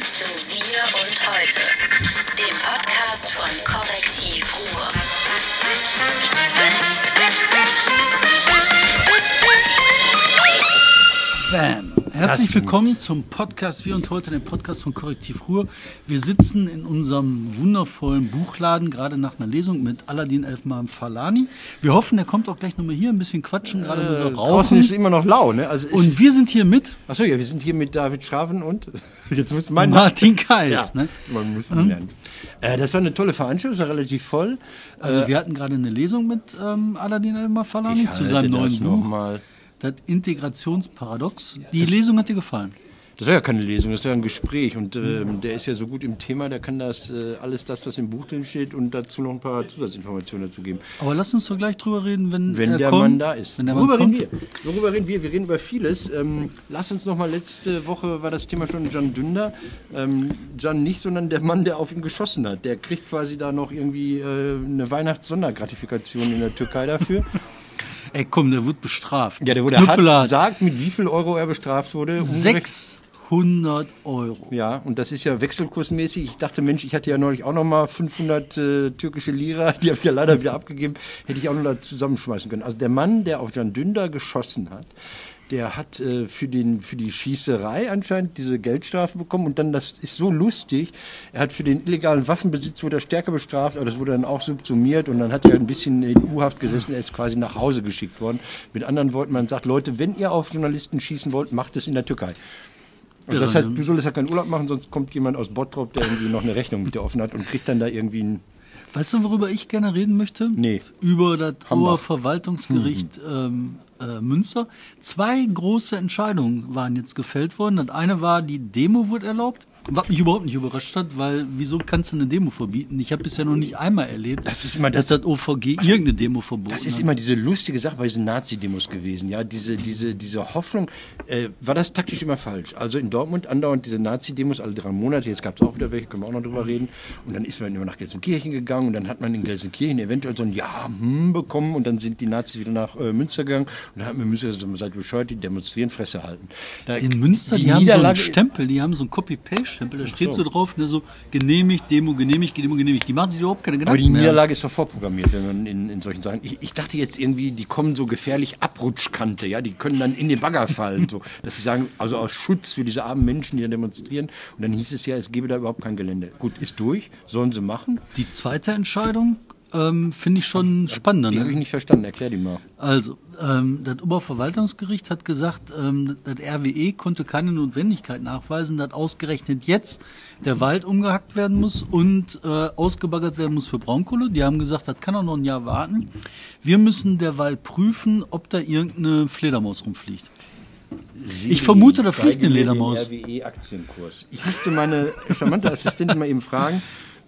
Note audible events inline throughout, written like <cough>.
zu Wir und Heute, dem Podcast von Korrektiv Ruhr. Bam. Herzlich willkommen zum Podcast Wir und heute, dem Podcast von Korrektiv Ruhr. Wir sitzen in unserem wundervollen Buchladen, gerade nach einer Lesung mit Aladdin Elfmal Falani. Wir hoffen, er kommt auch gleich nochmal hier, ein bisschen quatschen, gerade muss er Äh, draußen ist rauchen. immer noch lau, ne? Also Und wir sind hier mit achso, ja, wir sind hier mit David Schraven und <laughs> jetzt musst du meinen Martin Kais. Ja, Ne? man muss ihn lernen. Äh, das war eine tolle Veranstaltung, war relativ voll. Also wir hatten gerade eine Lesung mit ähm, Aladdin Elfmal Falani zu seinem neuen noch Buch, mal. Das Integrationsparadox. Die Lesung hat dir gefallen? Das war ja keine Lesung, das war ein Gespräch und ähm, der ist ja so gut im Thema, der kann das äh, alles das, was im Buch drin steht und dazu noch ein paar Zusatzinformationen dazu geben. Aber lass uns doch gleich drüber reden, wenn, Wenn er der kommt. Mann da ist. Wenn der Worüber Mann reden kommt. wir? Worüber reden wir? Wir reden über vieles. Ähm, lass uns noch mal letzte Woche war das Thema schon Can Dündar. Ähm, Can nicht, sondern der Mann, der auf ihn geschossen hat. Der kriegt quasi da noch irgendwie äh, eine Weihnachtssondergratifikation in der Türkei dafür. <laughs> Ey, komm, der wird bestraft. Ja, der wurde hat, sagt, mit wie viel Euro er bestraft wurde. Umgerechnet- 600 Euro. Ja, und das ist ja wechselkursmäßig. Ich dachte, Mensch, ich hatte ja neulich auch noch mal 500 äh, türkische Lira, <laughs> die habe ich ja leider wieder abgegeben, hätte ich auch noch da zusammenschmeißen können. Also der Mann, der auf Can Dündar geschossen hat, der hat äh, für, den, für die Schießerei anscheinend diese Geldstrafe bekommen und dann, das ist so lustig, er hat für den illegalen Waffenbesitz wurde er stärker bestraft, aber das wurde dann auch subsumiert und dann hat er ein bisschen in U-Haft gesessen, er ist quasi nach Hause geschickt worden. Mit anderen Worten, man sagt, Leute, wenn ihr auf Journalisten schießen wollt, macht es in der Türkei. Also das heißt, du solltest ja keinen Urlaub machen, sonst kommt jemand aus Bottrop, der irgendwie noch eine Rechnung mit dir offen hat und kriegt dann da irgendwie ein. Weißt du, worüber ich gerne reden möchte? Nee. Über das Hamburg. Oberverwaltungsgericht ähm, äh, Münster. Zwei große Entscheidungen waren jetzt gefällt worden. Das eine war, die Demo wurde erlaubt. Was mich überhaupt nicht überrascht hat, weil wieso kannst du eine Demo verbieten? Ich habe bisher noch nicht einmal erlebt, Das ist immer dass das- das OVG irgendeine Demo verboten Das ist hat. immer diese lustige Sache bei diesen Nazi-Demos gewesen. Ja, diese, diese, diese Hoffnung. Äh, war das taktisch immer falsch? Also in Dortmund andauernd diese Nazi-Demos alle drei Monate. Jetzt gab es auch wieder welche, können wir auch noch drüber reden. Und dann ist man immer nach Gelsenkirchen gegangen und dann hat man in Gelsenkirchen eventuell so ein Ja hm, bekommen und dann sind die Nazis wieder nach äh, Münster gegangen und dann hat man Münster gesagt, seid bescheuert, die demonstrieren, Fresse halten. Da, In Münster, die, haben so einen Stempel, die haben so einen Copy-Paste-Stempel, da steht so drauf, ne, so genehmigt, Demo, genehmigt, Demo, genehmigt. Die machen sich überhaupt keine Gedanken Aber die mehr. Niederlage ist doch vorprogrammiert, wenn man in, in solchen Sachen. Ich, ich dachte jetzt irgendwie, die kommen so gefährlich Abrutschkante, ja, die können dann in den Bagger fallen, so, <laughs> dass sie sagen, also aus Schutz für diese armen Menschen, die da demonstrieren. Und dann hieß es ja, es gebe da überhaupt kein Gelände. Gut, ist durch, sollen sie machen. Die zweite Entscheidung ähm, finde ich schon spannender. Die habe Ne? ich nicht verstanden. Erklär die mal. Also, ähm, das Oberverwaltungsgericht hat gesagt, ähm, das RWE konnte keine Notwendigkeit nachweisen, dass ausgerechnet jetzt der Wald umgehackt werden muss und äh, ausgebaggert werden muss für Braunkohle. Die haben gesagt, das kann auch noch ein Jahr warten. Wir müssen derweil prüfen, ob da irgendeine Fledermaus rumfliegt. Ich vermute, da fliegt eine Ledermaus. RWE-Aktienkurs. Ich musste meine charmante Assistentin mal eben fragen.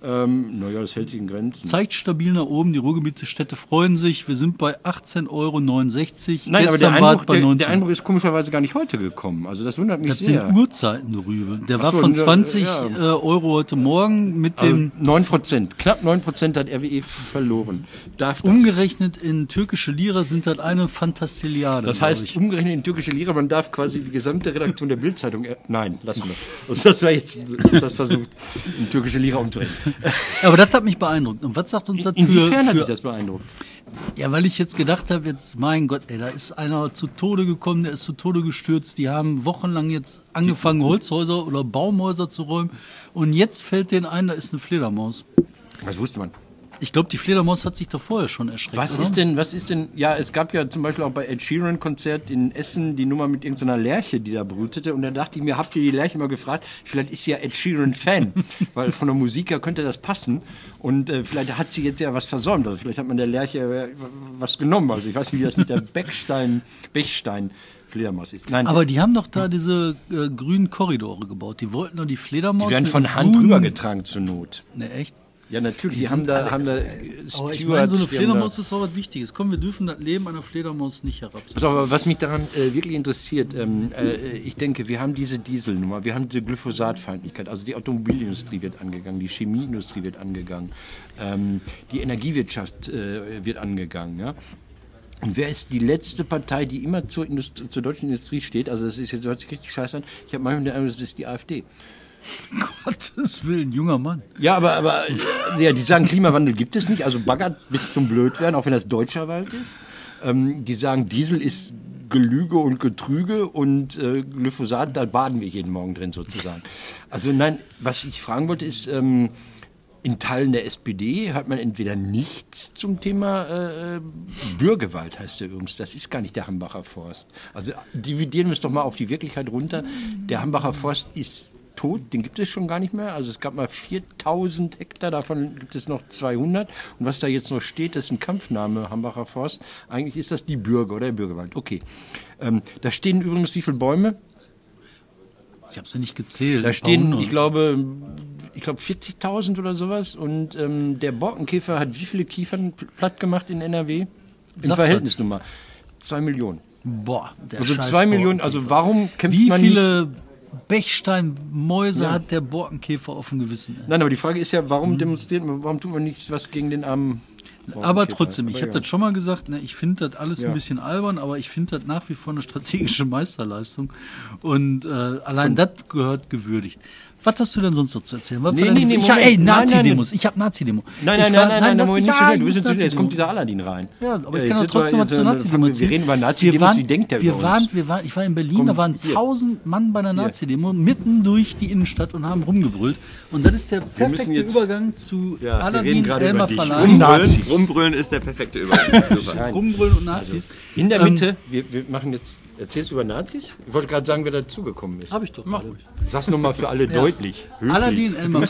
Ähm, naja, das hält sich in Grenzen. Zeigt stabil nach oben, die Ruhrgebiete-Städte freuen sich. Wir sind bei 18,69 Euro. Nein, aber der Einbruch, der, 19. der Einbruch ist komischerweise gar nicht heute gekommen. Also das wundert mich Das sehr. sind Uhrzeiten drüber. Der Ach war so, von ja, 20 ja. äh, Euro heute Morgen mit Also dem 9 Prozent, knapp 9 Prozent hat RWE verloren. Darf das? umgerechnet in türkische Lira sind das eine Fantastilliarde. das heißt, umgerechnet in türkische Lira, man darf quasi die gesamte Redaktion der Bildzeitung. Nein, lassen wir. Also <laughs> das war jetzt, ich das versucht, in türkische Lira umzurechnen. Aber das hat mich beeindruckt. Und was sagt uns das für, Inwiefern hat dich das beeindruckt? Ja, weil ich jetzt gedacht habe, jetzt, mein Gott, ey, da ist einer zu Tode gekommen, der ist zu Tode gestürzt. Die haben wochenlang jetzt angefangen, Holzhäuser oder Baumhäuser zu räumen. Und jetzt fällt denen ein, da ist eine Fledermaus. Das wusste man. Ich glaube, die Fledermaus hat sich doch vorher schon erschreckt. Was oder? ist denn, was ist denn, ja, es gab ja zum Beispiel auch bei Ed Sheeran Konzert in Essen die Nummer mit irgendeiner Lerche, die da brütete. Und dann dachte ich mir, habt ihr die Lerche mal gefragt? Vielleicht ist sie ja Ed Sheeran Fan, <laughs> weil von der Musik her könnte das passen. Und äh, vielleicht hat sie jetzt ja was versäumt. Also vielleicht hat man der Lerche äh, was genommen. Also ich weiß nicht, wie das mit der Beckstein, Bechstein Fledermaus ist. Nein, Aber die haben doch da diese äh, grünen Korridore gebaut. Die wollten doch die Fledermaus. die werden von Hand rübergetragen zur Not. Ne, echt? Ja, natürlich. Die, haben da, haben da Aber ich meine, so eine Fledermaus ist auch was Wichtiges. Komm, wir dürfen das Leben einer Fledermaus nicht herabsetzen. Aber was mich daran äh, wirklich interessiert, ähm, äh, ich denke, wir haben diese Dieselnummer, wir haben diese Glyphosatfeindlichkeit, also die Automobilindustrie wird angegangen, die Chemieindustrie wird angegangen, ähm, die Energiewirtschaft äh, wird angegangen. Ja? Und wer ist die letzte Partei, die immer zur, Indust zur deutschen Industrie steht? Also das ist jetzt hört sich richtig scheiße an. Ich habe manchmal den Eindruck, das ist die AfD. Gottes Willen, junger Mann. Ja, aber, aber ja, die sagen, Klimawandel gibt es nicht, also baggert bis zum Blödwerden, auch wenn das deutscher Wald ist. Ähm, die sagen, Diesel ist Gelüge und Getrüge und äh, Glyphosat, da baden wir jeden Morgen drin sozusagen. Also nein, was ich fragen wollte ist, ähm, in Teilen der SPD hat man entweder nichts zum Thema äh, Bürgerwald, heißt der übrigens. Das ist gar nicht der Hambacher Forst. Also dividieren wir es doch mal auf die Wirklichkeit runter. Der Hambacher Forst ist tot, den gibt es schon gar nicht mehr. Also es gab mal 4000 Hektar, davon gibt es noch 200. Und was da jetzt noch steht, das ist ein Kampfname, Hambacher Forst. Eigentlich ist das die Bürger oder der Bürgerwald. Okay. Ähm, da stehen übrigens wie viele Bäume? Ich habe sie nicht gezählt. Da stehen, ich glaube, ich glaube 40.000 oder sowas. Und ähm, der Borkenkäfer hat wie viele Kiefern pl- platt gemacht in NRW? Im Sag Verhältnis nun mal. Zwei Millionen. Boah, der Also zwei Millionen, also warum kämpft Wie man viele Bechsteinmäuse Ja. hat der Borkenkäfer auf dem Gewissen? Nein, aber die Frage ist ja, warum demonstriert man, warum tut man nichts was gegen den armen Mhm. Aber Borkenkäfer? trotzdem, ich habe ja. das schon mal gesagt, ne, ich finde das alles Ja. ein bisschen albern, aber ich finde das nach wie vor eine strategische <laughs> Meisterleistung. Und äh, allein das gehört gewürdigt. Was hast du denn sonst noch zu erzählen? Was Nee, nee, nee, ich, hab- Moment. ey, Nein, nein, Nazi-Demos. Ich habe Nazi-Demo. Nein, nein, nein, nein, nein, Moment, nicht so schnell. Du bist jetzt, kommt dieser Aladdin rein. Ja, aber ich kann doch jetzt trotzdem war- was zur jetzt, äh, Nazi-Demo fangen wir- erzählen. Wir reden über Nazi-Demos, wie denkt der wir waren, wir waren, Ich war in Berlin, Komm, da waren tausend Mann bei einer Nazi-Demo mitten durch die Innenstadt und haben rumgebrüllt. Und das ist der perfekte jetzt- Übergang zu Aladdin. Um Nazis. Rumbrüllen ist der perfekte Übergang. <laughs> Rumbrüllen und Nazis. In der Ähm, Mitte, wir machen jetzt, erzählst du über Nazis? Ich wollte gerade sagen, wer dazugekommen ist. Habe ich doch. gerade. Sag's nochmal für alle <laughs> deutlich. höflich. Aladdin Elmar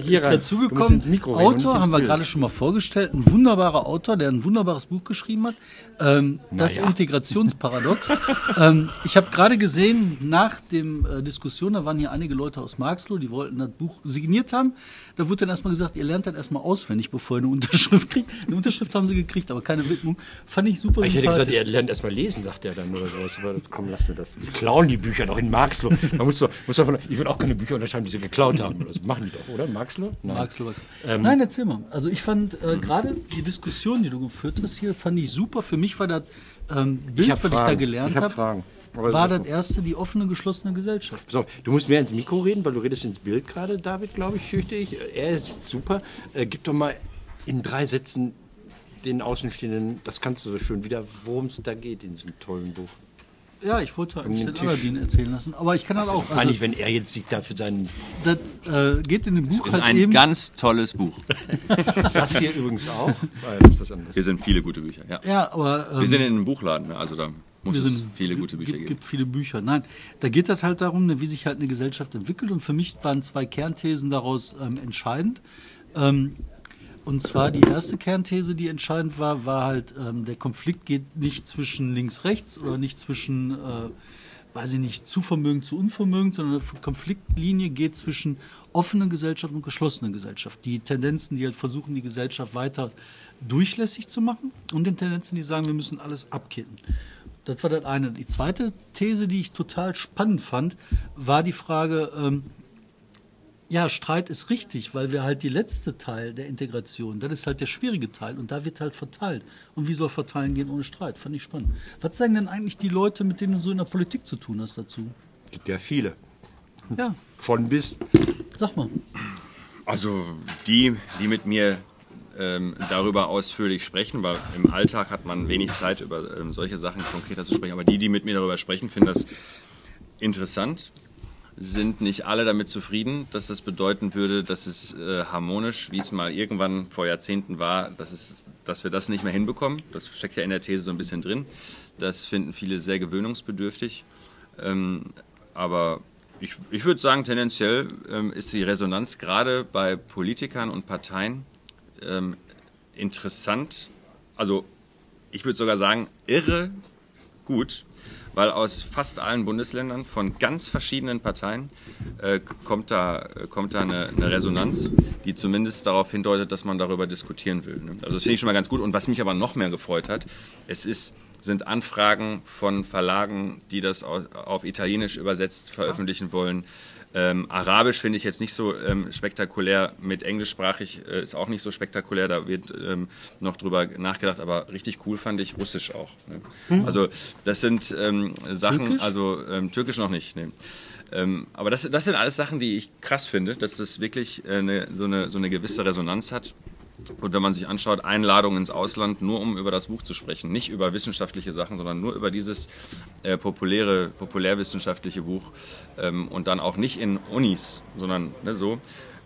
hier ist dazugekommen. Autor haben wir gerade schon mal vorgestellt. Ein wunderbarer Autor, der ein wunderbares Buch geschrieben hat. Ähm, das Naja. Integrationsparadox. ähm, ich habe gerade gesehen, nach dem äh, Diskussion, da waren hier einige Leute aus Marxloh, die wollten das Buch signiert haben. Da wurde dann erstmal gesagt, ihr lernt das erstmal auswendig, bevor ihr eine Unterschrift kriegt. Eine Unterschrift haben sie gekriegt, aber keine Widmung. Fand ich super Ich hätte gesagt, er lernt erst mal lesen, sagt er dann oder sowas. Aber das, komm, lass mir das. Die klauen die Bücher doch in Marxloh. Man muss doch, muss doch von, ich will auch keine Bücher unterschreiben, die sie geklaut haben. Das machen die doch, oder? Marxloh? Nein. Marxloh, Marxloh. Ähm, Nein, erzähl mal. Also ich fand äh, gerade die Diskussion, die du geführt hast hier, fand ich super. Für mich war das ähm, Bild, was ich da gelernt habe, Fragen. Aber war das- das erste die offene, geschlossene Gesellschaft. Pass auf, du musst mehr ins Mikro reden, weil du redest ins Bild gerade, David, glaube ich, fürchte ich. Er ist super. Äh, gib doch mal in drei Sätzen den Außenstehenden, das kannst du so schön wieder, worum es da geht in diesem tollen Buch. Ja, ich wollte eigentlich den. Aladdin erzählen lassen, aber ich kann das auch. Also, Eigentlich, wenn er jetzt sich da für seinen. das äh, geht in dem Buch Ist halt ein eben. ganz tolles Buch. <laughs> Das hier übrigens auch. <laughs> Weil das ist das. Wir sind viele gute Bücher. Ja. Ja, aber ähm, Wir sind in einem Buchladen, ne? also da muss es sind- viele gute Bücher gibt, geben. gibt viele Bücher. Nein, da geht das halt darum, ne, wie sich halt eine Gesellschaft entwickelt. Und für mich waren zwei Kernthesen daraus ähm, entscheidend. Ähm, und zwar die erste Kernthese, die entscheidend war, war halt, ähm, der Konflikt geht nicht zwischen links-rechts oder nicht zwischen, äh, weiß ich nicht, zu Vermögen zu Unvermögen, sondern die Konfliktlinie geht zwischen offener Gesellschaft und geschlossener Gesellschaft. Die Tendenzen, die halt versuchen, die Gesellschaft weiter durchlässig zu machen und den Tendenzen, die sagen, wir müssen alles abkitten. Das war das eine. Die zweite These, die ich total spannend fand, war die Frage, ähm, ja, Streit ist richtig, weil wir halt die letzte Teil der Integration, das ist halt der schwierige Teil und da wird halt verteilt. Und wie soll verteilen gehen ohne Streit? Fand ich spannend. Was sagen denn eigentlich die Leute, mit denen du so in der Politik zu tun hast dazu? gibt ja viele. Ja, Von bis. sag mal. Also die, die mit mir ähm, darüber ausführlich sprechen, weil im Alltag hat man wenig Zeit, über ähm, solche Sachen konkreter zu sprechen. Aber die, die mit mir darüber sprechen, finden das interessant, sind nicht alle damit zufrieden, dass das bedeuten würde, dass es äh, harmonisch, wie es mal irgendwann vor Jahrzehnten war, dass, es, dass wir das nicht mehr hinbekommen. Das steckt ja in der These so ein bisschen drin. Das finden viele sehr gewöhnungsbedürftig. Ähm, aber ich, ich würde sagen, tendenziell ähm, ist die Resonanz gerade bei Politikern und Parteien ähm, interessant. Also ich würde sogar sagen, irre gut, weil aus fast allen Bundesländern von ganz verschiedenen Parteien äh, kommt da, äh, kommt da eine, eine Resonanz, die zumindest darauf hindeutet, dass man darüber diskutieren will. Ne? Also das finde ich schon mal ganz gut. Und was mich aber noch mehr gefreut hat, es ist, sind Anfragen von Verlagen, die das au- auf Italienisch übersetzt veröffentlichen wollen. Ähm, Arabisch finde ich jetzt nicht so ähm, spektakulär, mit englischsprachig äh, ist auch nicht so spektakulär, da wird ähm, noch drüber nachgedacht, aber richtig cool fand ich Russisch auch. Ne? Also das sind ähm, Sachen, Türkisch? also ähm, Türkisch noch nicht. Ne? Ähm, aber das, das sind alles Sachen, die ich krass finde, dass das wirklich äh, eine, so, eine, so eine gewisse Resonanz hat. Und wenn man sich anschaut, Einladungen ins Ausland, nur um über das Buch zu sprechen, nicht über wissenschaftliche Sachen, sondern nur über dieses äh, populäre, populärwissenschaftliche Buch ähm, und dann auch nicht in Unis, sondern ne, so,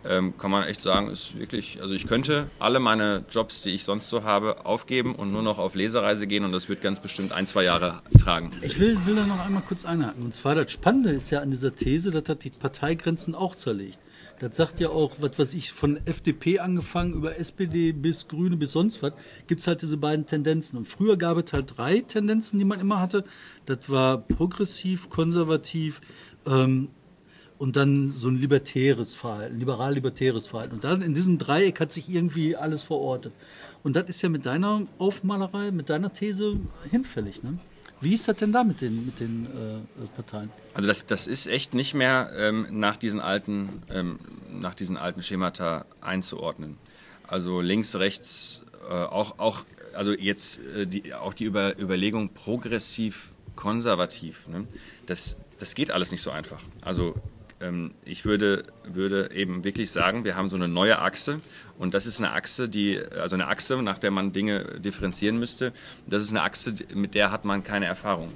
ähm, kann man echt sagen, ist wirklich, also ich könnte alle meine Jobs, die ich sonst so habe, aufgeben und nur noch auf Lesereise gehen und das wird ganz bestimmt ein, zwei Jahre tragen. Ich will, will da noch einmal kurz einhaken. Und zwar das Spannende ist ja an dieser These, das hat die Parteigrenzen auch zerlegt. Das sagt ja auch, was weiß ich, von FDP angefangen über SPD bis Grüne bis sonst was, gibt es halt diese beiden Tendenzen. Und früher gab es halt drei Tendenzen, die man immer hatte. Das war progressiv, konservativ ähm, und dann so ein libertäres Verhalten, liberal-libertäres Verhalten. Und dann in diesem Dreieck hat sich irgendwie alles verortet. Und das ist ja mit deiner Aufmalerei, mit deiner These hinfällig. Ne? Wie ist das denn da mit den, mit den äh, Parteien? Also das, das ist echt nicht mehr ähm, nach, diesen alten, ähm, nach diesen alten Schemata einzuordnen. Also links, rechts, äh, auch, auch, also jetzt äh, die, auch die Über, Überlegung progressiv, konservativ. Ne? Das, das geht alles nicht so einfach. Also ich würde, würde eben wirklich sagen, wir haben so eine neue Achse und das ist eine Achse, die, also eine Achse, nach der man Dinge differenzieren müsste. Das ist eine Achse, mit der hat man keine Erfahrung.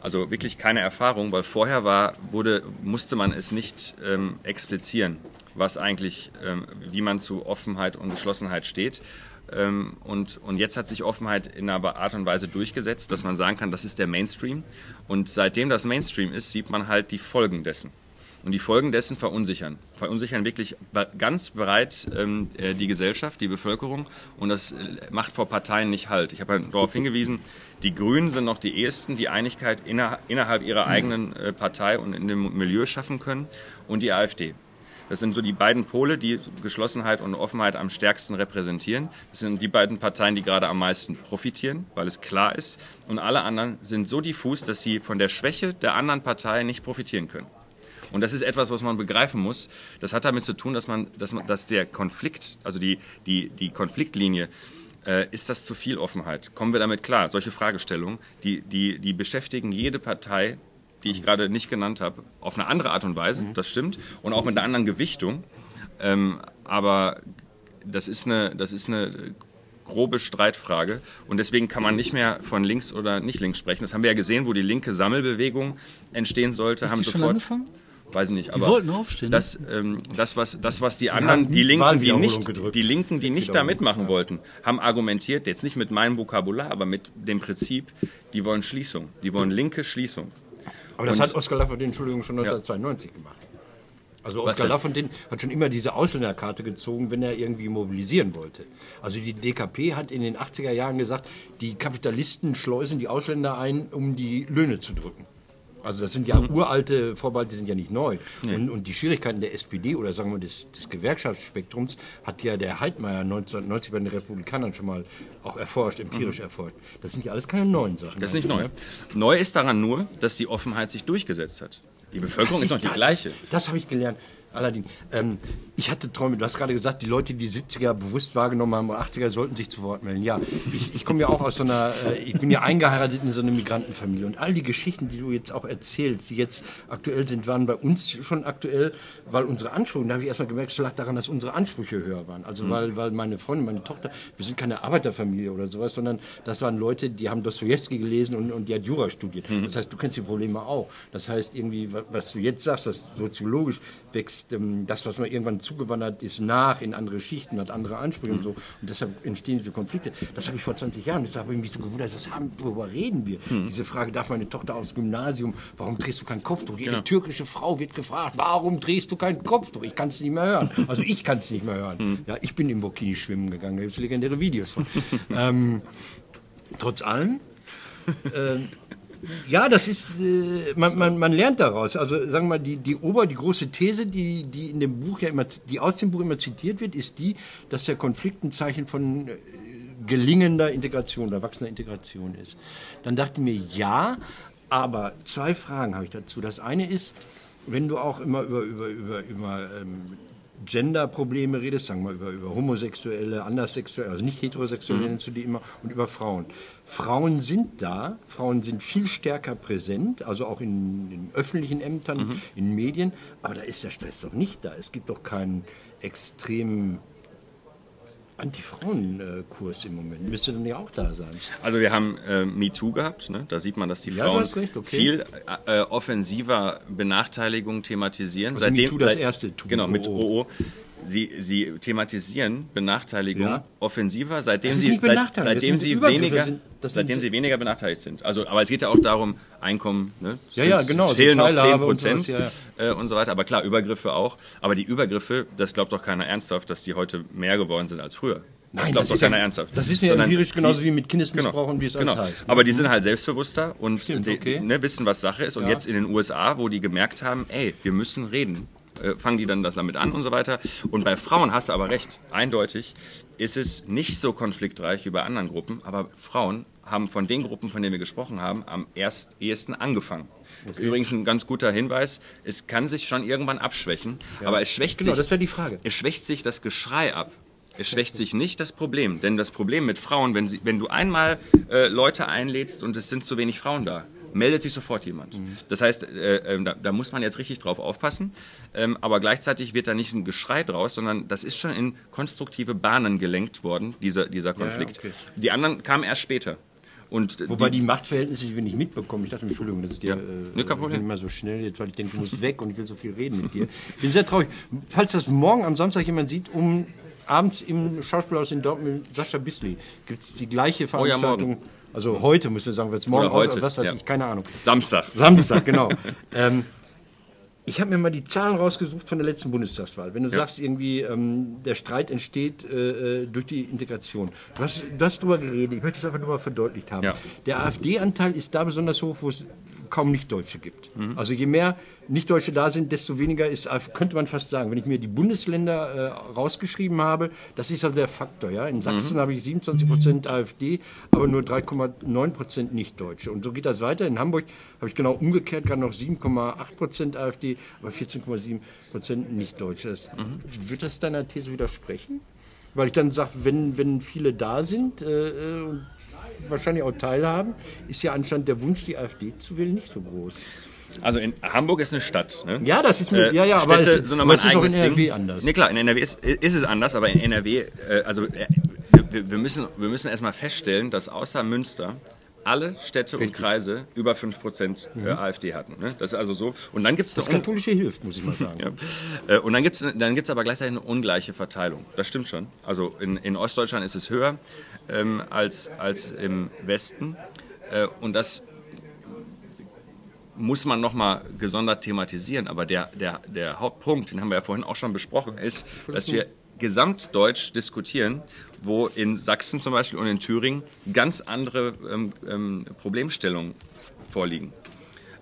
Also wirklich keine Erfahrung, weil vorher war, wurde, musste man es nicht ähm, explizieren, was eigentlich, ähm, wie man zu Offenheit und Geschlossenheit steht. Ähm, und, und jetzt hat sich Offenheit in einer Art und Weise durchgesetzt, dass man sagen kann, das ist der Mainstream. Und seitdem das Mainstream ist, sieht man halt die Folgen dessen. Und die Folgen dessen verunsichern. Verunsichern wirklich ganz breit ähm, äh, die Gesellschaft, die Bevölkerung. Und das äh, macht vor Parteien nicht Halt. Ich habe darauf hingewiesen, die Grünen sind noch die ehesten, die Einigkeit inner, innerhalb ihrer eigenen äh, Partei und in dem Milieu schaffen können. Und die AfD. Das sind so die beiden Pole, die Geschlossenheit und Offenheit am stärksten repräsentieren. Das sind die beiden Parteien, die gerade am meisten profitieren, weil es klar ist. Und alle anderen sind so diffus, dass sie von der Schwäche der anderen Partei nicht profitieren können. Und das ist etwas, was man begreifen muss. Das hat damit zu tun, dass man, dass man, dass der Konflikt, also die, die, die Konfliktlinie, äh, ist das zu viel Offenheit? Kommen wir damit klar? Solche Fragestellungen, die, die, die beschäftigen jede Partei, die ich gerade nicht genannt habe, auf eine andere Art und Weise, mhm. das stimmt, und auch mit einer anderen Gewichtung. Ähm, aber das ist eine, das ist eine grobe Streitfrage. Und deswegen kann man nicht mehr von links oder nicht links sprechen. Das haben wir ja gesehen, wo die linke Sammelbewegung entstehen sollte. Ist haben die sofort. schon angefangen? Weiß ich nicht, Die aber wollten aufstehen. ne? das, ähm, das, was, das, was die anderen, die Linken, die nicht, gedrückt. die Linken, die nicht da mitmachen ja. wollten, haben argumentiert, jetzt nicht mit meinem Vokabular, aber mit dem Prinzip, die wollen Schließung, die wollen linke Schließung. Aber das Und- hat Oskar Lafontaine, Entschuldigung, schon 1992 gemacht. Also Oskar? Lafontaine hat schon immer diese Ausländerkarte gezogen, wenn er irgendwie mobilisieren wollte. Also die DKP hat in den 80er Jahren gesagt, die Kapitalisten schleusen die Ausländer ein, um die Löhne zu drücken. Also das sind ja Mhm. uralte Vorbehalte, die sind ja nicht neu. Und, und die Schwierigkeiten der SPD oder sagen wir des, des Gewerkschaftsspektrums hat ja der Heidmeier 1990 bei den Republikanern schon mal auch erforscht, empirisch erforscht. Das sind ja alles keine neuen Sachen. Mhm. Das ist nicht neu. Neu ist daran nur, dass die Offenheit sich durchgesetzt hat. Die Bevölkerung ist noch die da- gleiche. Das habe ich gelernt. Aladdin, ähm, ich hatte Träume, du hast gerade gesagt, die Leute, die 70er bewusst wahrgenommen haben, oder 80er, sollten sich zu Wort melden. Ja, ich, ich komme ja auch aus so einer, äh, ich bin ja eingeheiratet in so eine Migrantenfamilie und all die Geschichten, die du jetzt auch erzählst, die jetzt aktuell sind, waren bei uns schon aktuell, weil unsere Ansprüche, da habe ich erstmal gemerkt, es lag daran, dass unsere Ansprüche höher waren. Also weil, weil meine Freundin, meine Tochter, wir sind keine Arbeiterfamilie oder sowas, sondern das waren Leute, die haben Dostoevsky gelesen und, und die hat Jura studiert. Das heißt, du kennst die Probleme auch. Das heißt, irgendwie, wa- was du jetzt sagst, was soziologisch wächst, ähm, das, was man irgendwann zugewandert ist, nach in andere Schichten, hat andere Ansprüche und so. Und deshalb entstehen diese Konflikte. Das habe ich vor 20 Jahren, deshalb habe ich mich so gewundert, was haben, worüber reden wir? Diese Frage, darf meine Tochter aufs Gymnasium, warum drehst du kein Kopftuch? Jede türkische Frau wird gefragt, warum drehst du kein Kopftuch? Ich kann es nicht mehr hören. Also ich kann es nicht mehr hören. Ja, ich bin im Burkini schwimmen gegangen, da gibt es legendäre Videos von. <laughs> ähm, trotz allem, ähm, <laughs> ja, das ist, äh, man, man, man lernt daraus. Also sagen wir mal, die, die Ober, die große These, die, die in dem Buch ja immer, die aus dem Buch immer zitiert wird, ist die, dass der Konflikt ein Zeichen von äh, gelingender Integration, oder wachsender Integration ist. Dann dachte ich mir, ja, aber zwei Fragen habe ich dazu. Das eine ist, wenn du auch immer über, über, über, über ähm, Gender-Probleme redest, sagen wir mal über, über Homosexuelle, Anderssexuelle, also nicht Heterosexuelle Mhm. nennst du die immer, und über Frauen. Frauen sind da, Frauen sind viel stärker präsent, also auch in, in öffentlichen Ämtern, Mhm. in Medien, aber da ist der Stress doch nicht da. Es gibt doch keinen extremen Anti-Frauen-Kurs im Moment. Müsste dann ja auch da sein. Also wir haben äh, MeToo gehabt, ne? da sieht man, dass die Ja, Frauen recht, okay. viel äh, offensiver Benachteiligung thematisieren. Also MeToo das erste Tu- Genau, mit OO. Sie, sie thematisieren Benachteiligung Ja. offensiver, seitdem sie, seit, seitdem sie weniger, sind- seitdem sie weniger benachteiligt sind. Also, aber es geht ja auch darum, Einkommen, ne? Es Ja, ja, genau, Es fehlen noch Teilhabe 10 und Prozent sowas, ja, äh, und so weiter. Aber klar, Übergriffe auch. Aber die Übergriffe, das glaubt doch keiner ernsthaft, dass die heute mehr geworden sind als früher. Das Nein, glaubt doch ist ja- keiner ernsthaft. das wissen wir ja Sondern empirisch genauso sie- wie mit Kindesmissbrauch und wie es alles genau. heißt, ne? Aber die sind halt selbstbewusster und Stimmt, okay. ne, wissen, was Sache ist. Und Ja. jetzt in den USA, wo die gemerkt haben, ey, wir müssen reden, äh, fangen die dann das damit an und so weiter. Und bei Frauen hast du aber recht, eindeutig ist es nicht so konfliktreich wie bei anderen Gruppen, aber Frauen haben von den Gruppen, von denen wir gesprochen haben, am erst ehesten angefangen. Das ist übrigens ein ganz guter Hinweis. Es kann sich schon irgendwann abschwächen, aber es schwächt Genau, sich. das wäre die Frage. Es schwächt sich das Geschrei ab. Es schwächt sich nicht das Problem. Denn das Problem mit Frauen, wenn, sie, wenn du einmal äh, Leute einlädst und es sind zu wenig Frauen da, meldet sich sofort jemand. Das heißt, äh, äh, da, da muss man jetzt richtig drauf aufpassen. Ähm, aber gleichzeitig wird da nicht ein Geschrei draus, sondern das ist schon in konstruktive Bahnen gelenkt worden, dieser, dieser Konflikt. okay. Die anderen kamen erst später. Und Wobei die Machtverhältnisse, die wir nicht mitbekommen. Ich dachte, Entschuldigung, das ist dir Ja. äh, Problem. immer so schnell jetzt, weil ich denke, du musst weg und ich will so viel reden mit dir. Ich bin sehr traurig. Falls das morgen am Samstag jemand sieht, um abends im Schauspielhaus in Dortmund mit Sascha Bisley gibt es die gleiche Oh ja, Veranstaltung. morgen. Also heute, muss man sagen, wird es morgen Oder heute, was weiß ja. ich, keine Ahnung. Samstag. Samstag, genau. <laughs> ähm, ich habe mir mal die Zahlen rausgesucht von der letzten Bundestagswahl. Wenn du sagst, irgendwie ähm, der Streit entsteht äh, äh, durch die Integration. Du hast, du hast drüber geredet, ich möchte es einfach nur mal verdeutlicht haben. Ja. Der AfD-Anteil ist da besonders hoch, wo es kaum Nicht-Deutsche gibt. Also je mehr Nicht-Deutsche da sind, desto weniger ist, könnte man fast sagen, wenn ich mir die Bundesländer äh, rausgeschrieben habe, das ist also der Faktor. Ja? In Sachsen habe ich 27 Prozent AfD, aber nur 3,9 Prozent Nicht-Deutsche. Und so geht das weiter. In Hamburg habe ich genau umgekehrt, gerade noch 7,8 Prozent AfD, aber 14,7 Prozent Nicht-Deutsche. Das, Wird das deiner These widersprechen? Weil ich dann sage, wenn, wenn viele da sind äh, äh, und wahrscheinlich auch teilhaben, ist ja anscheinend der Wunsch, die AfD zu wählen, nicht so groß. Also in Hamburg ist eine Stadt. Ne? Ja, das ist mir, Äh, ja, ja, aber Städte es, sind aber es ist auch in NRW Ding. anders. Nee, klar, in NRW ist, ist es anders, aber in NRW, äh, also äh, wir, wir, müssen, wir müssen erstmal feststellen, dass außer Münster alle Städte und Kreise über 5% äh, AfD hatten. Ne? Das ist also so. Und dann gibt es Das Katholische hilft, muss ich mal sagen. <laughs> ja. Äh, Und dann gibt es dann gibt's aber gleichzeitig eine ungleiche Verteilung. Das stimmt schon. Also in, in Ostdeutschland ist es höher ähm, als, als im Westen. Äh, und das muss man nochmal gesondert thematisieren. Aber der, der, der Hauptpunkt, den haben wir ja vorhin auch schon besprochen, ist, dass wir gesamtdeutsch diskutieren, wo in Sachsen zum Beispiel und in Thüringen ganz andere ähm, ähm, Problemstellungen vorliegen.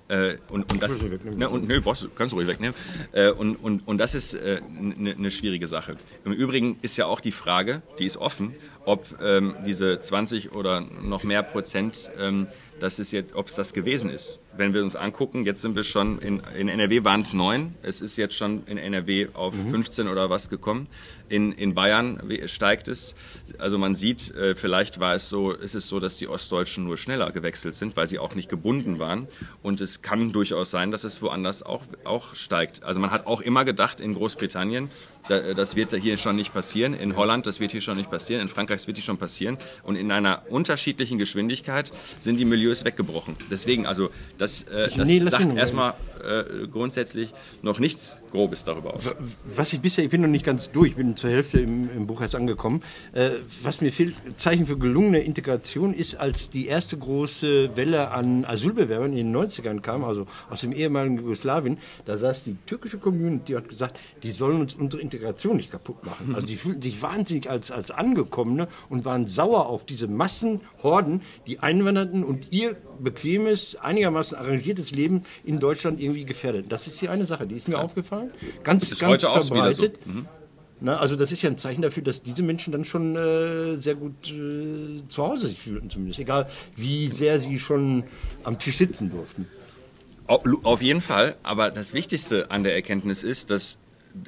Äh, und, und das, ne, und, nö, brauchst kannst du ruhig wegnehmen. Äh, und, und, und das ist eine ne schwierige Sache. Im Übrigen ist ja auch die Frage, die ist offen, ob ähm, diese 20 oder noch mehr Prozent, ähm, das ist jetzt, ob es das gewesen ist. Wenn wir uns angucken, jetzt sind wir schon in, in NRW waren es neun, es ist jetzt schon in NRW auf 15 oder was gekommen. In, in Bayern steigt es. Also man sieht, äh, vielleicht war es so, ist es so, dass die Ostdeutschen nur schneller gewechselt sind, weil sie auch nicht gebunden waren. Und es kann durchaus sein, dass es woanders auch, auch steigt. Also man hat auch immer gedacht, in Großbritannien, da, das wird hier schon nicht passieren. In Holland, das wird hier schon nicht passieren. In Frankreich, das wird hier schon passieren. Und in einer unterschiedlichen Geschwindigkeit sind die Milieus weggebrochen. Deswegen, also das, äh, das Nee, sagt erstmal äh, grundsätzlich noch nichts Grobes darüber aus. Was ich bisher, ich bin noch nicht ganz durch, ich bin zur Hälfte im, im Buch erst angekommen. Äh, was mir fehlt, Zeichen für gelungene Integration ist, als die erste große Welle an Asylbewerbern in den 90ern kam, also aus dem ehemaligen Jugoslawien, da saß die türkische Community und hat gesagt, die sollen uns unsere Integration nicht kaputt machen. Also die fühlten sich wahnsinnig als, als Angekommene und waren sauer auf diese Massenhorden, die einwanderten und ihr bequemes, einigermaßen arrangiertes Leben in Deutschland irgendwie gefährdet. Das ist die eine Sache, die ist mir aufgefallen. Ganz, ist ganz heute auch wieder so. verbreitet. Na, also das ist ja ein Zeichen dafür, dass diese Menschen dann schon äh, sehr gut äh, zu Hause sich fühlten zumindest. Egal, wie sehr sie schon am Tisch sitzen durften. Au- Auf jeden Fall, aber das Wichtigste an der Erkenntnis ist, dass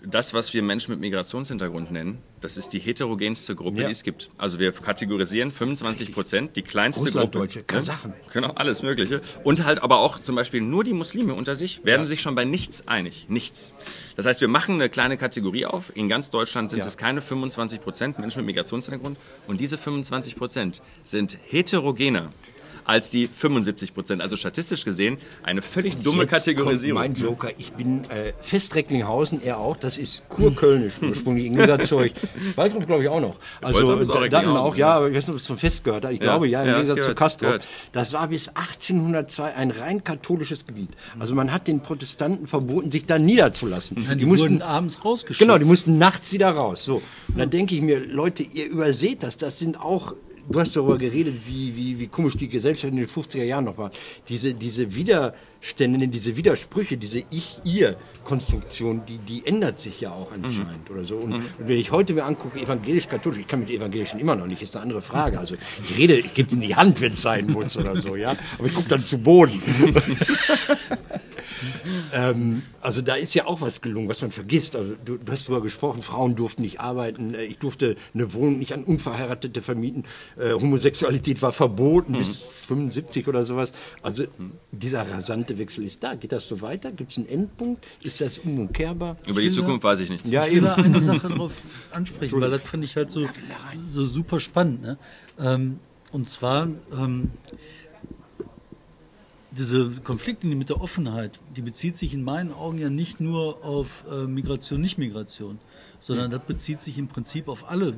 das, was wir Menschen mit Migrationshintergrund nennen, das ist die heterogenste Gruppe, Ja. die es gibt. Also wir kategorisieren 25 Prozent, die kleinste Gruppe. Russlanddeutsche, ne? Kasachen. Genau, alles Mögliche. Und halt aber auch zum Beispiel nur die Muslime unter sich werden sich schon bei nichts einig. Nichts. Das heißt, wir machen eine kleine Kategorie auf. In ganz Deutschland sind Ja. es keine 25 Prozent Menschen mit Migrationshintergrund. Und diese 25 Prozent sind heterogener als die 75 Prozent. Also statistisch gesehen eine völlig dumme Jetzt Kategorisierung. Kommt mein Joker, ich bin äh, Fest-Recklinghausen, er auch, das ist kurkölnisch <laughs> ursprünglich, im Gegensatz zu euch. Waldrop glaube ich auch noch. Also da- dann Recklinghausen, auch, ja, aber ich weiß nicht, ob es zum Fest gehört hat. Ich glaube ja, im ja, Gegensatz zu Castro. gehört. Das war bis 1802 ein rein katholisches Gebiet. Also man hat den Protestanten verboten, sich da niederzulassen. Nein, die, wurden abends rausgeschickt. Genau, die mussten nachts wieder raus. So. Und dann denke ich mir, Leute, ihr überseht das. Das sind auch, du hast darüber geredet, wie, wie, wie komisch die Gesellschaft in den 50er Jahren noch war. Diese, diese Widerstände, diese Widersprüche, diese Ich-Ihr-Konstruktion, die, die ändert sich ja auch anscheinend oder so. Und, und wenn ich heute mir angucke, evangelisch-katholisch, ich kann mit Evangelischen immer noch nicht, ist eine andere Frage. Also ich rede, ich gebe in die Hand, wenn es sein muss oder so, ja. Aber ich gucke dann zu Boden. <laughs> Ähm, also da ist ja auch was gelungen, was man vergisst. Also du, du hast darüber gesprochen, Frauen durften nicht arbeiten, äh, ich durfte eine Wohnung nicht an Unverheiratete vermieten, äh, Homosexualität war verboten Mhm. bis 75 oder sowas. Also dieser rasante Wechsel ist da. Geht das so weiter? Gibt es einen Endpunkt? Ist das unumkehrbar? Über die Zukunft weiß ich nichts. Ja, Ich will da eine <laughs> Sache drauf ansprechen, weil das fand ich halt so, so super spannend. Ne? Ähm, und zwar ähm, diese Konfliktlinie mit der Offenheit, die bezieht sich in meinen Augen ja nicht nur auf äh, Migration, Nicht-Migration, sondern das bezieht sich im Prinzip auf alle,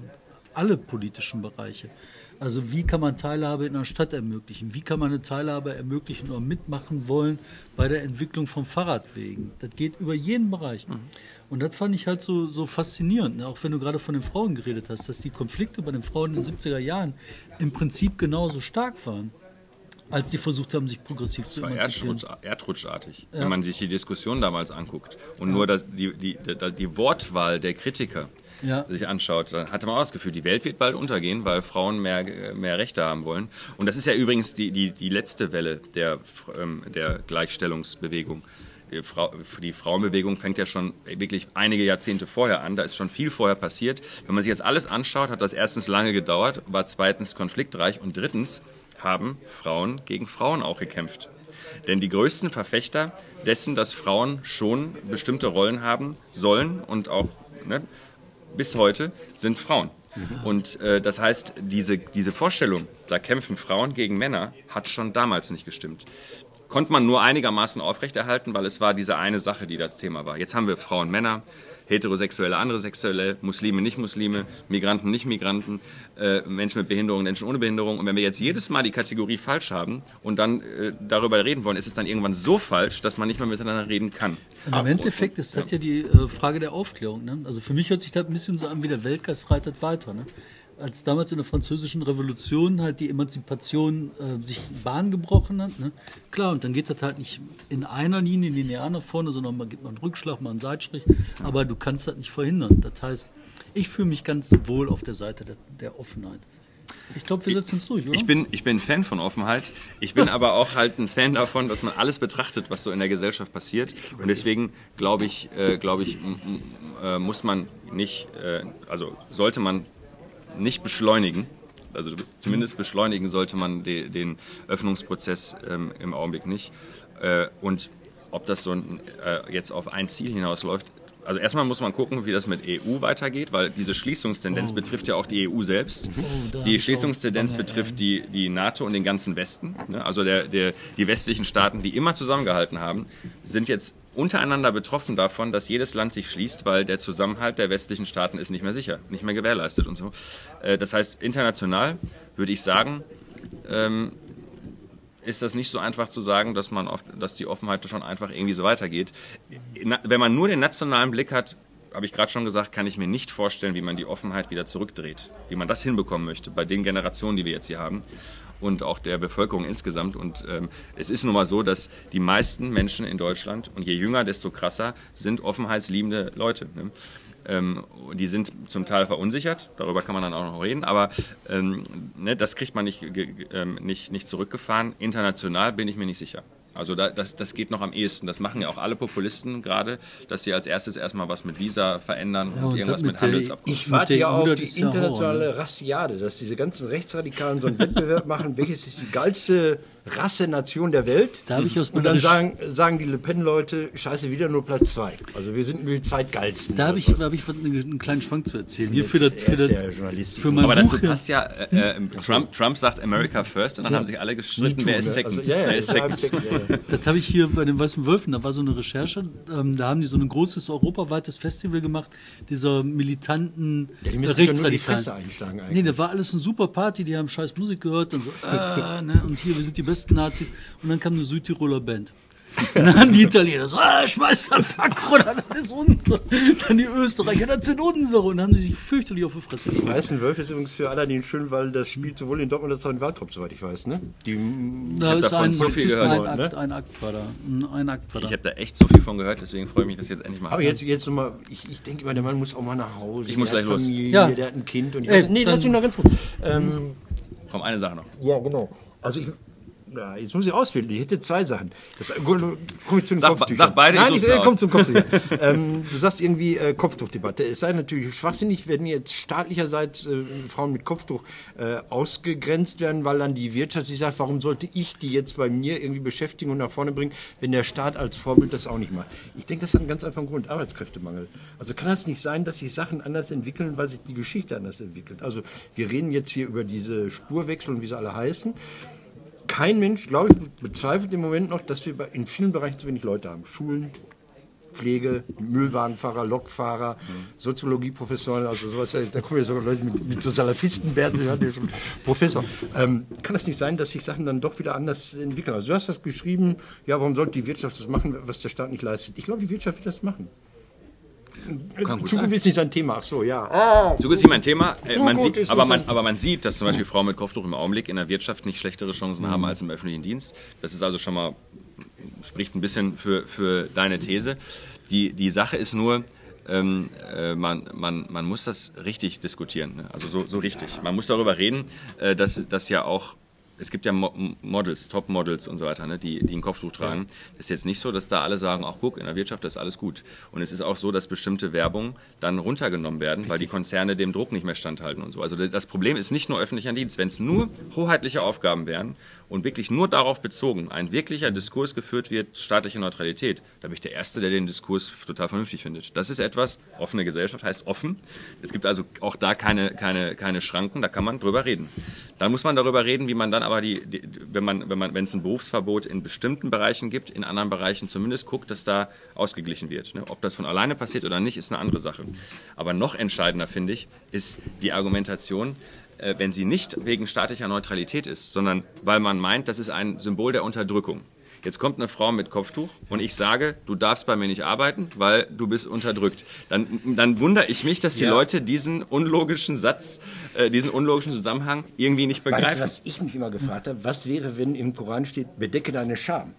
alle politischen Bereiche. Also wie kann man Teilhabe in einer Stadt ermöglichen? Wie kann man eine Teilhabe ermöglichen oder mitmachen wollen bei der Entwicklung von Fahrradwegen? Das geht über jeden Bereich. Und das fand ich halt so, so faszinierend, ne? auch wenn du gerade von den Frauen geredet hast, dass die Konflikte bei den Frauen in den 70er Jahren im Prinzip genauso stark waren, als sie versucht haben, sich progressiv zu Das war emanzipieren. Erdrutsch, erdrutschartig, wenn man sich die Diskussion damals anguckt und nur das, die, die, die, die Wortwahl der Kritiker Ja. sich anschaut, dann hatte man auch das Gefühl, die Welt wird bald untergehen, weil Frauen mehr, mehr Rechte haben wollen. Und das ist ja übrigens die, die, die letzte Welle der, ähm, der Gleichstellungsbewegung. Die, Frau, die Frauenbewegung fängt ja schon wirklich einige Jahrzehnte vorher an. Da ist schon viel vorher passiert. Wenn man sich jetzt alles anschaut, hat das erstens lange gedauert, war zweitens konfliktreich und drittens haben Frauen gegen Frauen auch gekämpft. Denn die größten Verfechter dessen, dass Frauen schon bestimmte Rollen haben sollen und auch ne, bis heute sind Frauen. Und äh, das heißt, diese, diese Vorstellung, da kämpfen Frauen gegen Männer, hat schon damals nicht gestimmt. Konnte man nur einigermaßen aufrechterhalten, weil es war diese eine Sache, die das Thema war. Jetzt haben wir Frauen, Männer, Heterosexuelle, andere Sexuelle, Muslime, Nicht-Muslime, Migranten, Nicht-Migranten, äh, Menschen mit Behinderung, Menschen ohne Behinderung. Und wenn wir jetzt jedes Mal die Kategorie falsch haben und dann äh, darüber reden wollen, ist es dann irgendwann so falsch, dass man nicht mehr miteinander reden kann. Und im Endeffekt ist das ja die äh, Frage der Aufklärung. Ne? Also für mich hört sich das ein bisschen so an wie der Weltgeist reitet weiter. Ne? Als damals in der französischen Revolution halt die Emanzipation äh, sich Bahn gebrochen hat, ne? klar, und dann geht das halt nicht in einer Linie linear nach vorne, sondern man gibt mal einen Rückschlag, mal einen Seitstrich, aber du kannst das nicht verhindern. Das heißt, ich fühle mich ganz wohl auf der Seite der, der Offenheit. Ich glaube, wir setzen es durch, oder? Ich bin, ich bin Fan von Offenheit. Ich bin aber auch halt ein Fan davon, dass man alles betrachtet, was so in der Gesellschaft passiert. Und deswegen glaube ich, äh, glaube ich, äh, muss man nicht, äh, also sollte man nicht beschleunigen. Also zumindest beschleunigen sollte man de, den Öffnungsprozess ähm, im Augenblick nicht. Äh, und ob das so ein, äh, jetzt auf ein Ziel hinausläuft, also erstmal muss man gucken, wie das mit EU weitergeht, weil diese Schließungstendenz betrifft ja auch die EU selbst. hab die Schließungstendenz betrifft die, die NATO und den ganzen Westen. Ne? Also der, der, die westlichen Staaten, die immer zusammengehalten haben, sind jetzt untereinander betroffen davon, dass jedes Land sich schließt, weil der Zusammenhalt der westlichen Staaten ist nicht mehr sicher, nicht mehr gewährleistet und so. Äh, Das heißt, international würde ich sagen, ähm, ist das nicht so einfach zu sagen, dass, man oft, dass die Offenheit schon einfach irgendwie so weitergeht. Wenn man nur den nationalen Blick hat, habe ich gerade schon gesagt, kann ich mir nicht vorstellen, wie man die Offenheit wieder zurückdreht. Wie man das hinbekommen möchte bei den Generationen, die wir jetzt hier haben und auch der Bevölkerung insgesamt. Und ähm, es ist nun mal so, dass die meisten Menschen in Deutschland, und je jünger, desto krasser, sind offenheitsliebende Leute. Ne? Ähm, die sind zum Teil verunsichert, darüber kann man dann auch noch reden, aber ähm, ne, das kriegt man nicht, ähm, nicht, nicht zurückgefahren. International bin ich mir nicht sicher. Also da, das, das geht noch am ehesten. Das machen ja auch alle Populisten gerade, dass sie als erstes erstmal was mit Visa verändern Ja, und, und irgendwas mit, mit Handelsabkommen. Ich warte ja auf die internationale Rassiade, dass diese ganzen Rechtsradikalen so einen Wettbewerb machen, welches ist die geilste Rasse-Nation der Welt. Da habe ich aus Und meiner dann sagen, sagen die Le Pen-Leute, scheiße, wieder nur Platz zwei. Also wir sind nur die zweitgeilsten. Da habe ich, da hab ich einen kleinen Schwank zu erzählen. Hier für das, für ist das, der Journalist. für mein Aber dazu passt ja, äh, äh, Trump, <laughs> Trump sagt America first und dann haben sich alle gestritten, wer ist Ne? second. Also, ja, ja, wer ist ja, second. second, ja, ja. Das habe ich hier bei den Weißen Wölfen, da war so eine Recherche, ähm, da haben die so ein großes europaweites Festival gemacht, dieser militanten Ja, die ja Rechtsradikalen. Fresse einschlagen eigentlich. Nee, da war alles eine super Party, die haben scheiß Musik gehört und so, äh, <laughs> ne, und hier, wir sind die besten Nazis. Und dann kam eine Südtiroler Band. Und dann die Italiener so, ah, schmeiß den Pack runter, das ist unser. Dann die Österreicher, das sind unsere. Und dann haben die sich fürchterlich auf die Fresse Die. Weißen Wölfe ist übrigens für Aladdin schön, weil das spielt sowohl in Dortmund als auch in Waltrop, soweit ich weiß. Ne? Die, Da ist ein, so viel gehört, ein, ne? Akt, ein Akt war da. Ein- Akt war da. Ich habe da echt so viel von gehört, deswegen freue ich mich, dass jetzt endlich mal. aber jetzt, jetzt nochmal, ich, ich denke immer, der Mann muss auch mal nach Hause. Ich muss gleich los. Familie, Ja. Der hat ein Kind und ich Ey, weiß, Nee, lass mich noch ganz kurz. Ähm, Komm, eine Sache noch. ja, genau. Also ich, ja, jetzt muss ich auswählen. Ich hätte zwei Sachen. Das, komm ich zu den Sag- Kopftüchern. sag beide, ich Nein, ich, mir äh, komm zum Kopftücher. <laughs> ähm, du sagst irgendwie äh, Kopftuchdebatte. Es sei natürlich schwachsinnig, wenn jetzt staatlicherseits äh, Frauen mit Kopftuch äh, ausgegrenzt werden, weil dann die Wirtschaft sich sagt, warum sollte ich die jetzt bei mir irgendwie beschäftigen und nach vorne bringen, wenn der Staat als Vorbild das auch nicht macht. Ich denke, das hat einen ganz einfachen Grund, Arbeitskräftemangel. Also kann es nicht sein, dass sich Sachen anders entwickeln, weil sich die Geschichte anders entwickelt. Also wir reden jetzt hier über diese Spurwechsel und wie sie alle heißen kein Mensch, glaube ich, bezweifelt im Moment noch, dass wir in vielen Bereichen zu wenig Leute haben. Schulen, Pflege, Müllwagenfahrer, Lokfahrer, Soziologieprofessoren, also sowas, äh, da kommen ja sogar Leute mit, mit so Salafistenbärten, ja schon Professor. Ähm, kann es nicht sein, dass sich Sachen dann doch wieder anders entwickeln? Also du hast das geschrieben, ja, warum sollte die Wirtschaft das machen, was der Staat nicht leistet? Ich glaube, die Wirtschaft wird das machen. Zukunft ist nicht sein Thema, ach so, ja. So ist nicht mein Thema. Äh, man sieht, aber, man, aber man sieht, dass zum Beispiel Frauen mit Kopftuch im Augenblick in der Wirtschaft nicht schlechtere Chancen haben als im öffentlichen Dienst. Das ist also schon mal, spricht ein bisschen für, für deine These. Die, die Sache ist nur, ähm, äh, man, man, man muss das richtig diskutieren. Ne? Also so, so richtig. Man muss darüber reden, äh, dass, dass ja auch es gibt ja Mo Models, Top-Models und so weiter, ne, die, die ein Kopftuch tragen. Das ist jetzt nicht so, dass da alle sagen, ach guck, in der Wirtschaft ist alles gut. Und es ist auch so, dass bestimmte Werbung dann runtergenommen werden, weil die Konzerne dem Druck nicht mehr standhalten und so. Also das Problem ist nicht nur öffentlicher Dienst. Wenn es nur hoheitliche Aufgaben wären und wirklich nur darauf bezogen ein wirklicher Diskurs geführt wird, staatliche Neutralität, da bin ich der Erste, der den Diskurs total vernünftig findet. Das ist etwas, offene Gesellschaft heißt offen. Es gibt also auch da keine, keine, keine Schranken, da kann man drüber reden. Dann muss man darüber reden, wie man dann aber die, die wenn man, wenn man, wenn es ein Berufsverbot in bestimmten Bereichen gibt, in anderen Bereichen zumindest guckt, dass da ausgeglichen wird. Ne? Ob das von alleine passiert oder nicht, ist eine andere Sache. Aber noch entscheidender finde ich, ist die Argumentation, äh, wenn sie nicht wegen staatlicher Neutralität ist, sondern weil man meint, das ist ein Symbol der Unterdrückung. Jetzt kommt eine Frau mit Kopftuch und ich sage, du darfst bei mir nicht arbeiten, weil du bist unterdrückt. Dann, dann wundere ich mich, dass die Ja. Leute diesen unlogischen Satz, äh, diesen unlogischen Zusammenhang irgendwie nicht Weißt du, begreifen. was ich mich immer gefragt habe? Was wäre, wenn im Koran steht, bedecke deine Scham?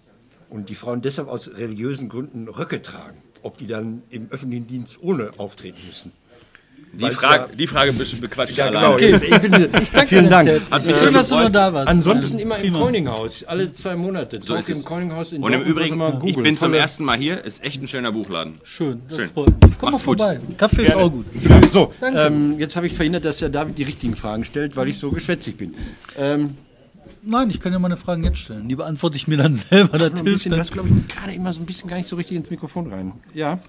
Und die Frauen deshalb aus religiösen Gründen Röcke tragen. Ob die dann im öffentlichen Dienst ohne auftreten müssen. Die Frage, ja- die Frage ich Ja, genau. Ich bin, <laughs> vielen Dank. Jetzt. Hat mich Schön, dass du noch da warst. Ansonsten immer im. Corninghaus, alle zwei Monate. So ist im es. Corninghaus in Und im Übrigen, ich bin zum ersten Mal hier, ist echt ein schöner Buchladen. Schön, das Schön. Komm Macht's mal gut. vorbei. Kaffee ist Gerne. auch gut. So, Danke. ähm, jetzt habe ich verhindert, dass der David die richtigen Fragen stellt, weil ich so geschwätzig bin. Ähm, Nein, ich kann ja meine Fragen jetzt stellen. Die beantworte ich mir dann <laughs> selber. Das ein hilft bisschen, dann. das glaube ich gerade immer so ein bisschen gar nicht so richtig ins Mikrofon rein. Ja.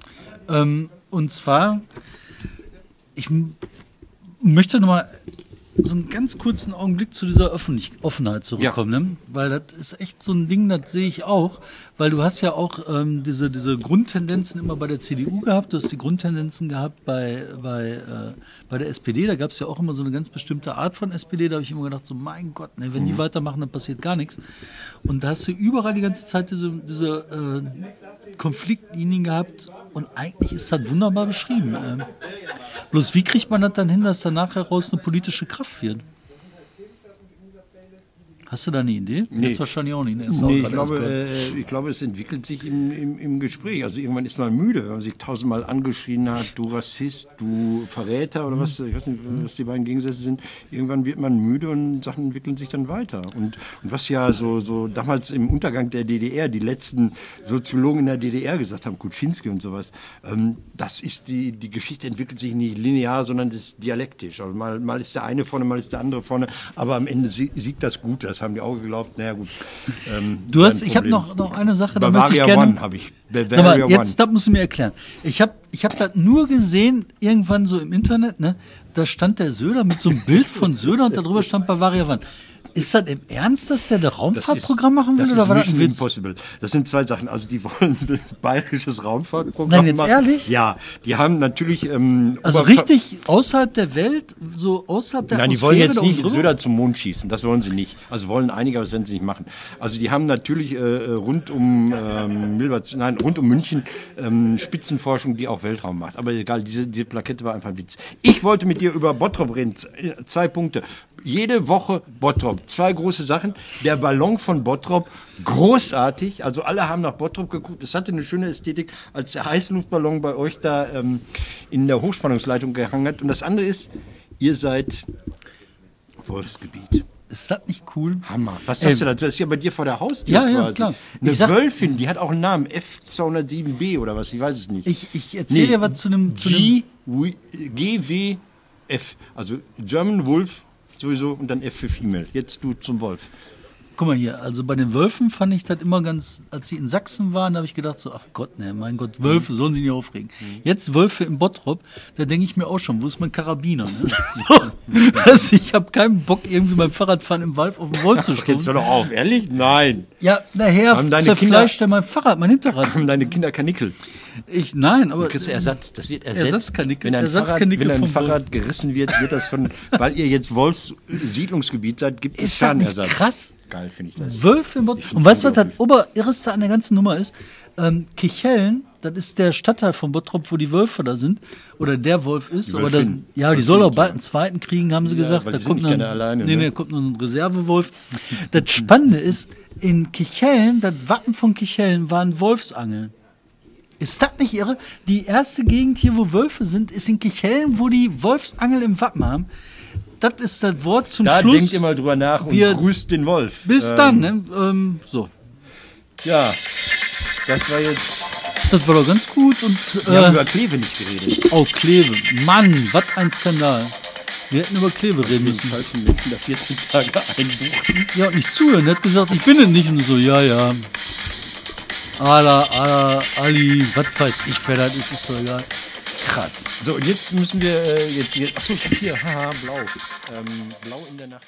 Ähm, und zwar, ich möchte nochmal so einen ganz kurzen Augenblick zu dieser Öffentlich Offenheit zurückkommen, ne? weil das ist echt so ein Ding, das sehe ich auch, weil du hast ja auch ähm, diese, diese Grundtendenzen immer bei der CDU gehabt, du hast die Grundtendenzen gehabt bei, bei, äh, bei der SPD, da gab es ja auch immer so eine ganz bestimmte Art von SPD, da habe ich immer gedacht, so mein Gott, ne, wenn die weitermachen, dann passiert gar nichts. Und da hast du überall die ganze Zeit diese, diese äh, Konfliktlinien gehabt und eigentlich ist das wunderbar beschrieben. Ähm, bloß wie kriegt man das dann hin, dass da nachher raus eine politische Kraft wird? Hast du da eine Idee? Nee. Jetzt wahrscheinlich auch nicht. ne? Nee, ich glaube, äh, ich glaube, es entwickelt sich im, im, im Gespräch. Also irgendwann ist man müde, wenn man sich tausendmal angeschrien hat, du Rassist, du Verräter oder was, ich weiß nicht, was die beiden Gegensätze sind. Irgendwann wird man müde und Sachen entwickeln sich dann weiter. Und, und was ja so, so damals im Untergang der DDR, die letzten Soziologen in der DDR gesagt haben, Kuczynski und sowas, ähm, das ist die, die Geschichte entwickelt sich nicht linear, sondern das ist dialektisch. Also mal, mal ist der eine vorne, mal ist der andere vorne, aber am Ende sie- siegt das Gute. Das haben die auch geglaubt. Naja, gut. Ähm, Du hast, ich habe noch, noch eine Sache, da möchte ich Bavaria gerne. One habe ich. Bavaria mal, jetzt, One. das musst du mir erklären. Ich habe ich hab das nur gesehen, irgendwann so im Internet, ne? Da stand der Söder mit so einem Bild von Söder und darüber stand Bavaria One. Ist das im Ernst, dass der das Raumfahrtprogramm machen will das oder ist war das ein Witz? Impossible. Das sind zwei Sachen. Also die wollen <laughs> ein bayerisches Raumfahrtprogramm Nein, jetzt machen. ehrlich? Ja, die haben natürlich... Ähm, Also richtig außerhalb der Welt, so außerhalb der Nein, die wollen jetzt nicht? Söder zum Mond schießen. Das wollen sie nicht. Also wollen einige, aber das werden sie nicht machen. Also die haben natürlich äh, rund um ähm, Milberts, nein, rund um München ähm, Spitzenforschung, die auch Weltraum macht. Aber egal, diese, diese Plakette war einfach ein Witz. Ich wollte mit dir über Bottrop reden. Äh, Zwei Punkte. Jede Woche Bottrop. Zwei große Sachen. Der Ballon von Bottrop, großartig. Also alle haben nach Bottrop geguckt. Es hatte eine schöne Ästhetik, als der Heißluftballon bei euch da ähm, in der Hochspannungsleitung gehangen hat. Und das andere ist, ihr seid Wolfsgebiet. Ist das nicht cool? Hammer. Was sagst Ey, du da? Das ist ja bei dir vor der Haustür Ja, ja, quasi. klar. Eine sag- Wölfin, die hat auch einen Namen. F207B oder was, ich weiß es nicht. Ich, ich erzähle dir was zu einem, zu einem G, W- GWF. Also German Wolf sowieso und dann F für Female. Jetzt du zum Wolf. Guck mal hier, also bei den Wölfen fand ich das immer ganz, als sie in Sachsen waren, habe ich gedacht so, ach Gott, ne, mein Gott, Wölfe sollen sich nicht aufregen. Jetzt Wölfe im Bottrop, da denke ich mir auch schon, wo ist mein Karabiner? Ne? <laughs> so, also ich habe keinen Bock, irgendwie beim Fahrradfahren im Wald auf den Wolf zu <laughs> Jetzt hör stoßen. doch auf, ehrlich? Nein. Ja, deine zerfleischt er mein Fahrrad, mein Hinterrad. <laughs> Haben deine Kinder Kanickel. Ich, nein, aber Du kriegst Ersatz. Das wird ersetzt. Ersatzkanickel. Wenn ein, Ersatzkanickel Fahrrad, wenn ein Fahrrad gerissen wird, wird das von, weil ihr jetzt Wolfs Siedlungsgebiet seid, gibt es Schadenersatz. krass? Geil, finde ich das. Wölfe im Bot. Und weißt du, was das Oberirreste an der ganzen Nummer ist? Ähm, Kichellen, das ist der Stadtteil von Bottrop, wo die Wölfe da sind. Oder der Wolf ist. aber das, ja, die soll auch bald einen zweiten kriegen, haben sie Ja, gesagt. Da kommt, gerne alleine, nee, ne? nee, kommt noch ein Reservewolf. das Spannende ist, in Kichellen, das Wappen von Kichellen waren Wolfsangeln. Ist das nicht irre? Die erste Gegend hier, wo Wölfe sind, ist in Kichellen, wo die Wolfsangel im Wappen haben. Das ist das Wort zum Da Schluss. denkt ihr mal drüber nach und Wir- grüßt den Wolf. Bis Ähm, dann, ne? Ähm, so. Ja, das war jetzt. Das war doch ganz gut und Wir haben äh, über Kleve nicht geredet. oh Kleve, Mann, was ein Skandal. Wir hätten über Kleve reden Den müssen. falschen Menschen da 14 Tage einbuchen. Ja, und nicht zuhören. Er hat gesagt, ich bin es nicht und so, ja, ja. Ala, Ala, Ali, was weiß ich, wer das ist, ist doch egal. Krass. So, und jetzt müssen wir. Äh, jetzt, jetzt, achso, ich hab hier, haha, blau. Ähm, blau in der Nacht.